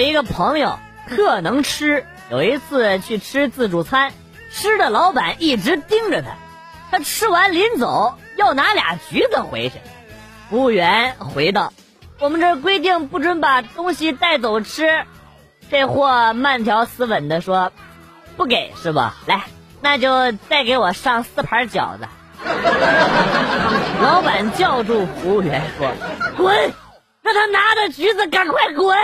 一个朋友特能吃，有一次去吃自助餐，吃的老板一直盯着他，他吃完临走要拿俩橘子回去，服务员回道：“我们这规定不准把东西带走吃。”这货慢条斯文的说：“不给是吧？来，那就再给我上四盘饺子。”老板叫住服务员说：“滚！让他拿着橘子赶快滚！”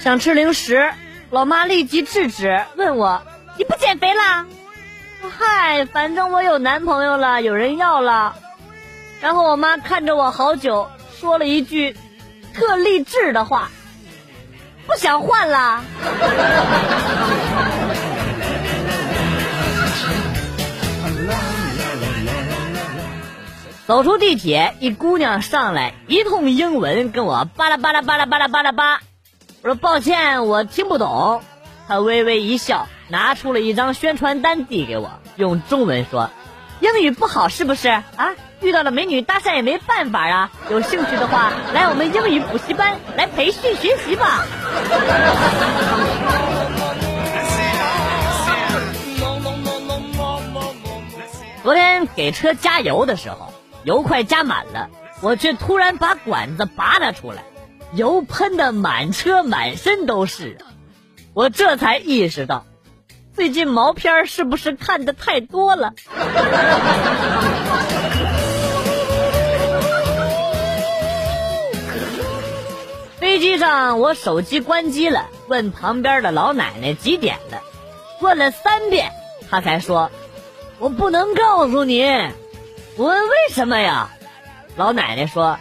想吃零食，老妈立即制止，问我：“你不减肥啦？”嗨，反正我有男朋友了，有人要了。然后我妈看着我好久，说了一句特励志的话。不想换啦。走出地铁，一姑娘上来，一通英文跟我巴拉巴拉巴拉巴拉巴拉巴。我说抱歉，我听不懂。她微微一笑，拿出了一张宣传单递给我，用中文说：“英语不好是不是啊？遇到了美女搭讪也没办法啊。有兴趣的话，来我们英语补习班来培训学习吧。”昨天给车加油的时候，油快加满了，我却突然把管子拔了出来，油喷的满车满身都是。我这才意识到，最近毛片是不是看的太多了？飞机上，我手机关机了，问旁边的老奶奶几点了，问了三遍，她才说：“我不能告诉你。”我问为什么呀？老奶奶说：“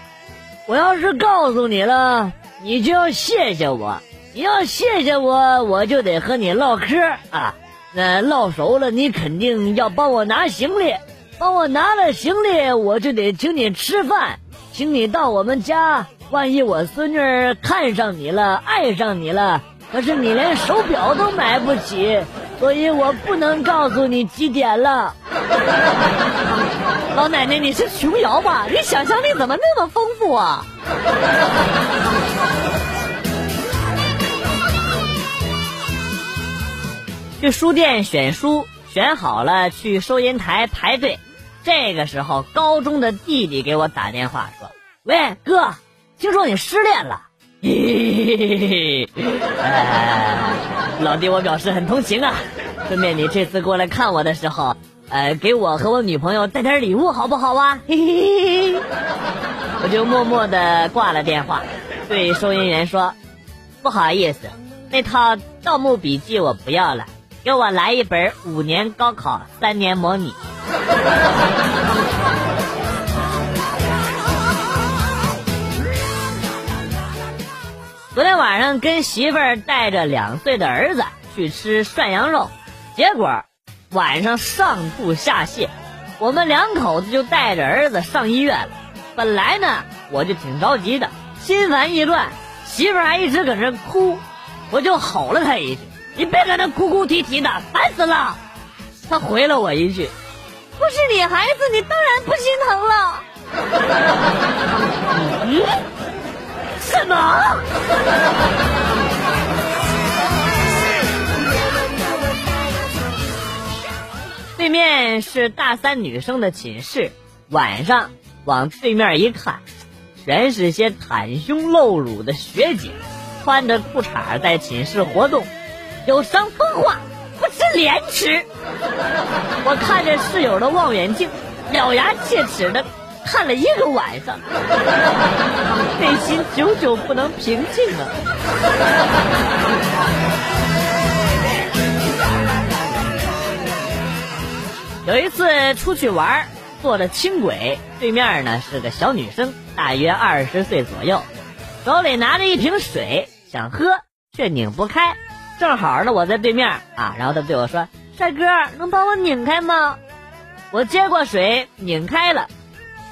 我要是告诉你了，你就要谢谢我。你要谢谢我，我就得和你唠嗑啊。那唠熟了，你肯定要帮我拿行李，帮我拿了行李，我就得请你吃饭，请你到我们家。”万一我孙女看上你了，爱上你了，可是你连手表都买不起，所以我不能告诉你几点了。老奶奶，你是琼瑶吧？你想象力怎么那么丰富啊？去书店选书，选好了去收银台排队。这个时候，高中的弟弟给我打电话说：“喂，哥。”听说你失恋了，老弟，我表示很同情啊。顺便你这次过来看我的时候，呃，给我和我女朋友带点礼物好不好啊？我就默默的挂了电话，对收银员说：“不好意思，那套《盗墓笔记》我不要了，给我来一本五年高考三年模拟。”昨天晚上跟媳妇儿带着两岁的儿子去吃涮羊肉，结果晚上上吐下泻，我们两口子就带着儿子上医院了。本来呢我就挺着急的，心烦意乱，媳妇儿还一直搁那哭，我就吼了她一句：“你别搁那哭哭啼啼的，烦死了！”她回了我一句：“不是你孩子，你当然不是大三女生的寝室，晚上往对面一看，全是些袒胸露乳的学姐，穿着裤衩在寝室活动，有伤风化，不知廉耻。我看着室友的望远镜，咬牙切齿的。看了一个晚上，内心久久不能平静啊！有一次出去玩，坐着轻轨，对面呢是个小女生，大约二十岁左右，手里拿着一瓶水想喝，却拧不开。正好呢我在对面啊，然后他对我说：“帅哥，能帮我拧开吗？”我接过水，拧开了。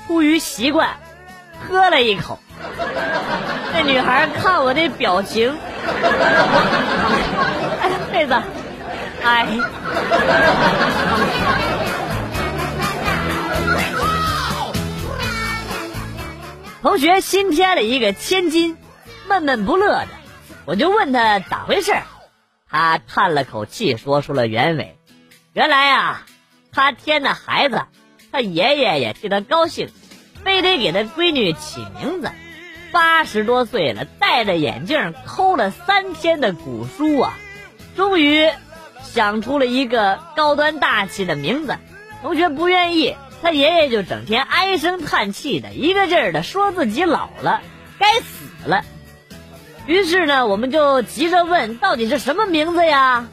出于习惯，喝了一口。那女孩看我这表情，哎，妹子，哎。同学新添了一个千金，闷闷不乐的，我就问他咋回事，他叹了口气，说出了原委。原来呀，他添的孩子，他爷爷也替他高兴，非得给他闺女起名字。八十多岁了，戴着眼镜，抠了三天的古书啊，终于想出了一个高端大气的名字。同学不愿意。他爷爷就整天唉声叹气的，一个劲儿的说自己老了，该死了。于是呢，我们就急着问，到底是什么名字呀？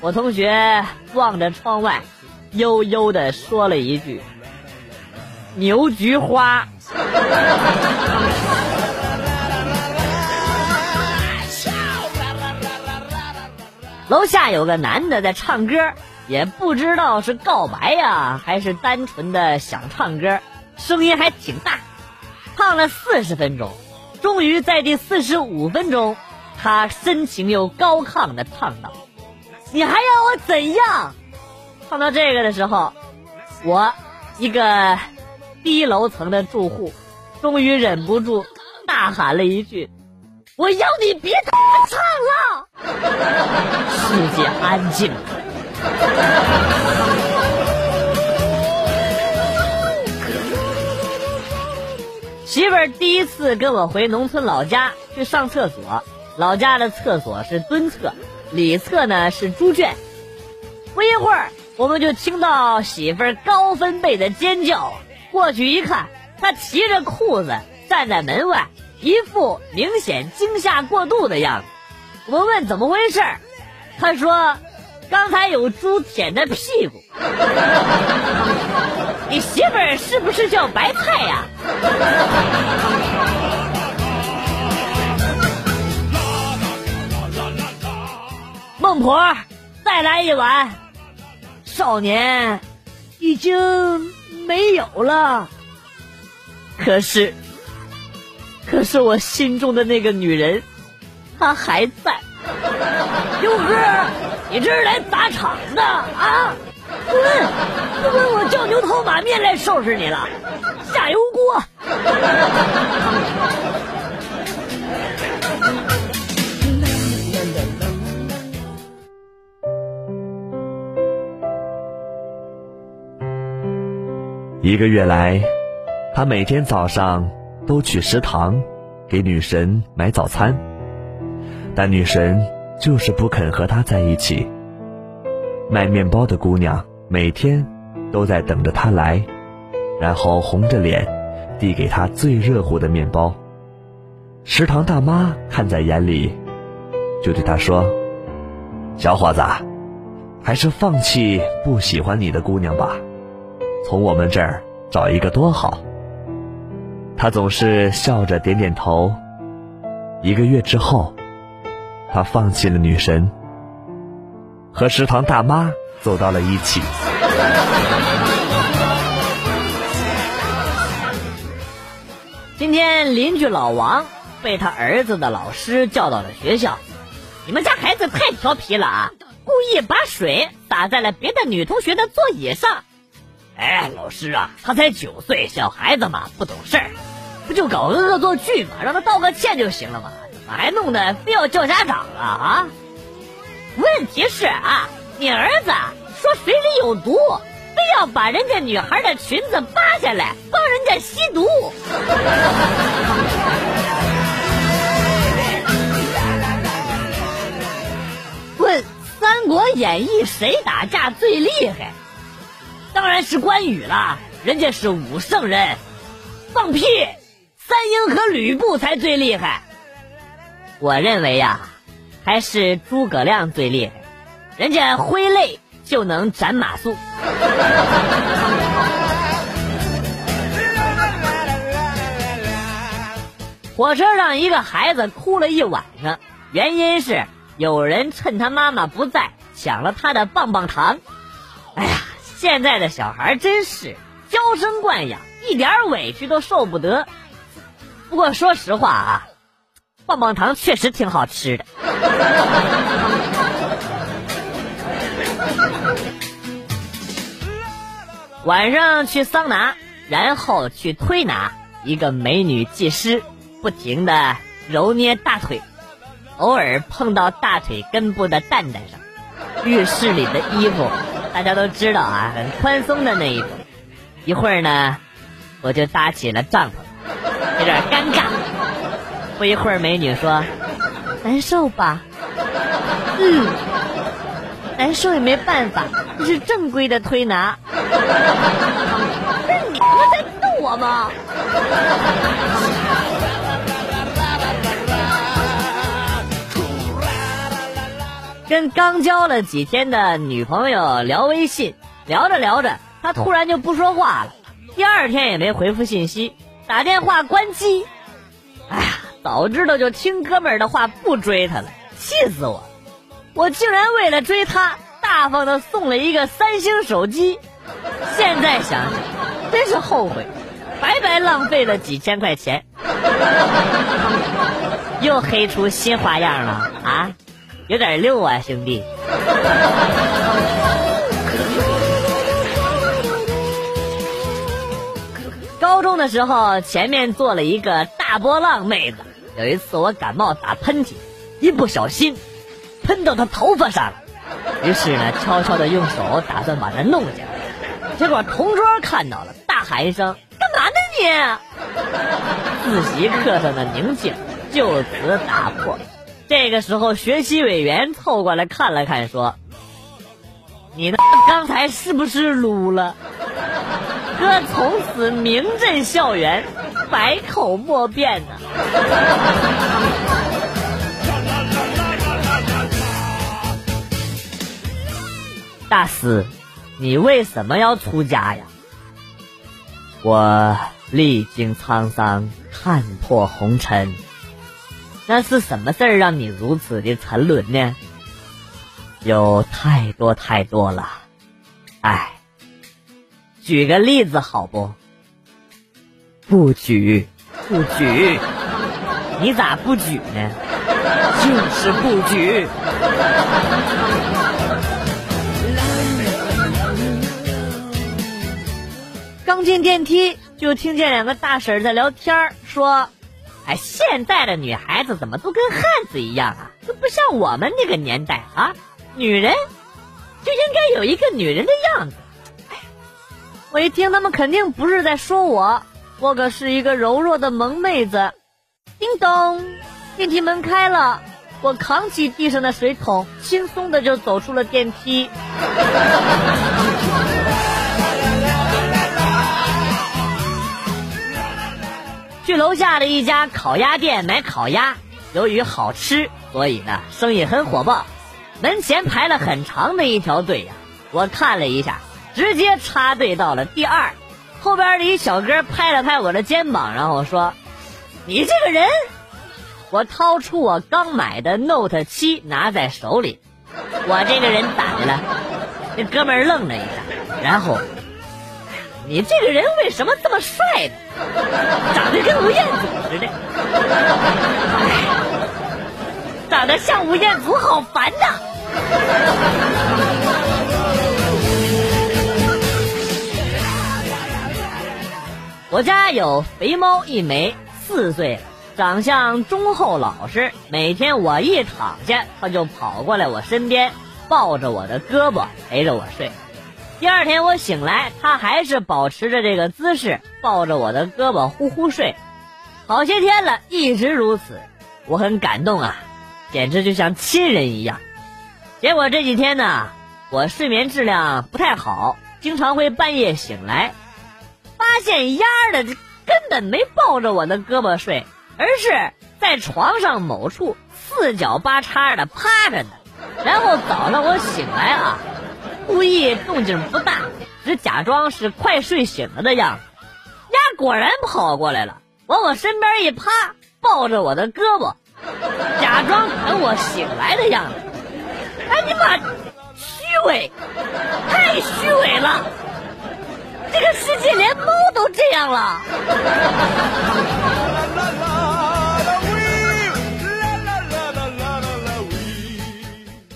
我同学望着窗外，悠悠的说了一句：“牛菊花。”楼下有个男的在唱歌。也不知道是告白呀，还是单纯的想唱歌，声音还挺大，唱了四十分钟，终于在第四十五分钟，他深情又高亢的唱道：“你还要我怎样？”唱到这个的时候，我一个低楼层的住户，终于忍不住大喊了一句：“我要你别他妈唱了！”世界安静了。媳妇儿第一次跟我回农村老家去上厕所，老家的厕所是蹲厕，里侧呢是猪圈。不一会儿，我们就听到媳妇儿高分贝的尖叫。过去一看，她提着裤子站在门外，一副明显惊吓过度的样子。我问怎么回事，她说。刚才有猪舔的屁股，你媳妇儿是不是叫白菜呀？孟婆，再来一碗。少年已经没有了，可是，可是我心中的那个女人，她还在。刘哥。你这是来砸场的啊！滚！不滚我叫牛头马面来收拾你了。下油锅。一个月来，他每天早上都去食堂给女神买早餐，但女神。就是不肯和他在一起。卖面包的姑娘每天都在等着他来，然后红着脸递给他最热乎的面包。食堂大妈看在眼里，就对他说：“小伙子，还是放弃不喜欢你的姑娘吧，从我们这儿找一个多好。”他总是笑着点点头。一个月之后。他放弃了女神，和食堂大妈走到了一起。今天邻居老王被他儿子的老师叫到了学校，你们家孩子太调皮了啊！故意把水洒在了别的女同学的座椅上。哎，老师啊，他才九岁，小孩子嘛，不懂事儿，不就搞个恶作剧嘛，让他道个歉就行了嘛。还弄得非要叫家长啊啊！问题是啊，你儿子说水里有毒，非要把人家女孩的裙子扒下来帮人家吸毒。问《三国演义》谁打架最厉害？当然是关羽了，人家是武圣人。放屁！三英和吕布才最厉害。我认为呀，还是诸葛亮最厉害，人家挥泪就能斩马谡。火车上一个孩子哭了一晚上，原因是有人趁他妈妈不在抢了他的棒棒糖。哎呀，现在的小孩真是娇生惯养，一点委屈都受不得。不过说实话啊。棒棒糖确实挺好吃的。晚上去桑拿，然后去推拿，一个美女技师，不停的揉捏大腿，偶尔碰到大腿根部的蛋蛋上。浴室里的衣服，大家都知道啊，很宽松的那一种。一会儿呢，我就搭起了帐篷，有点尴尬。不一会儿，美女说：“难受吧？”嗯，难受也没办法，这是正规的推拿。不是你们在逗我吗？跟刚交了几天的女朋友聊微信，聊着聊着，她突然就不说话了，第二天也没回复信息，打电话关机。哎呀，早知道就听哥们儿的话，不追她了，气死我！我竟然为了追她，大方的送了一个三星手机，现在想想，真是后悔，白白浪费了几千块钱。又黑出新花样了啊！有点溜啊，兄弟！高中的时候，前面坐了一个大波浪妹子。有一次我感冒打喷嚏，一不小心喷到他头发上了。于是呢，悄悄的用手打算把他弄下来。结果同桌看到了，大喊一声：“干嘛呢你？”自习课上的宁静就此打破。这个时候，学习委员凑过来看了看，说：“你的刚才是不是撸了？”哥从此名震校园，百口莫辩呢。大师，你为什么要出家呀？我历经沧桑，看破红尘。那是什么事儿让你如此的沉沦呢？有太多太多了，哎，举个例子好不？不举，不举，你咋不举呢？就是不举。刚进电梯，就听见两个大婶在聊天说。哎，现在的女孩子怎么都跟汉子一样啊？都不像我们那个年代啊！女人就应该有一个女人的样子。我一听他们肯定不是在说我，我可是一个柔弱的萌妹子。叮咚，电梯门开了，我扛起地上的水桶，轻松的就走出了电梯。去楼下的一家烤鸭店买烤鸭，由于好吃，所以呢生意很火爆。门前排了很长的一条队呀，我看了一下，直接插队到了第二。后边的一小哥拍了拍我的肩膀，然后说：“你这个人。”我掏出我刚买的 Note 七拿在手里，我这个人咋的了？那哥们愣了一下，然后。你这个人为什么这么帅呢？长得跟吴彦祖似的。长得像吴彦祖好烦呐！我家有肥猫一枚，四岁了，长相忠厚老实。每天我一躺下，它就跑过来我身边，抱着我的胳膊陪着我睡。第二天我醒来，它还是保持着这个姿势，抱着我的胳膊呼呼睡，好些天了，一直如此，我很感动啊，简直就像亲人一样。结果这几天呢，我睡眠质量不太好，经常会半夜醒来，发现丫的根本没抱着我的胳膊睡，而是在床上某处四脚八叉的趴着呢。然后早上我醒来啊。故意动静不大，只假装是快睡醒了的样子。丫果然跑过来了，往我身边一趴，抱着我的胳膊，假装等我醒来的样子。哎你妈，虚伪，太虚伪了！这个世界连猫都这样了。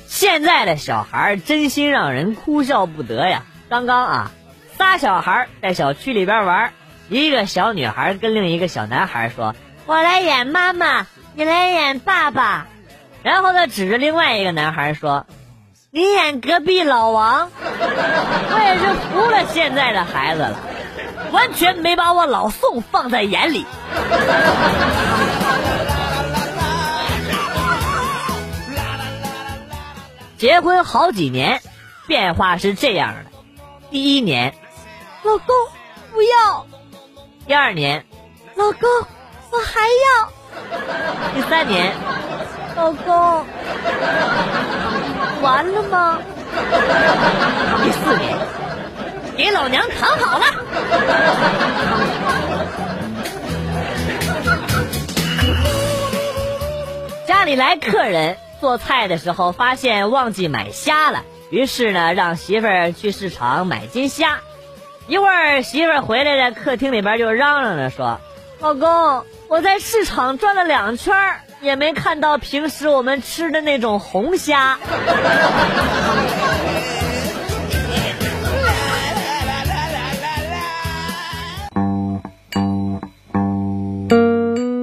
现在的小孩真心让人哭笑不得呀！刚刚啊，仨小孩在小区里边玩，一个小女孩跟另一个小男孩说：“我来演妈妈，你来演爸爸。”然后他指着另外一个男孩说：“你演隔壁老王。”我也是服了现在的孩子了，完全没把我老宋放在眼里。结婚好几年，变化是这样的：第一年，老公不要；第二年，老公我还要；第三年，老公完了吗？第四年，给老娘躺好了。家里来客人。做菜的时候发现忘记买虾了，于是呢让媳妇儿去市场买斤虾。一会儿媳妇儿回来了，客厅里边就嚷嚷着说：“老公，我在市场转了两圈，也没看到平时我们吃的那种红虾。”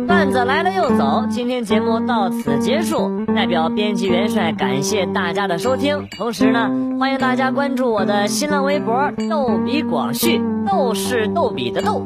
段子来了又走，今天节目到此结束。代表编辑元帅感谢大家的收听，同时呢，欢迎大家关注我的新浪微博“逗比广旭”，逗是逗比的逗，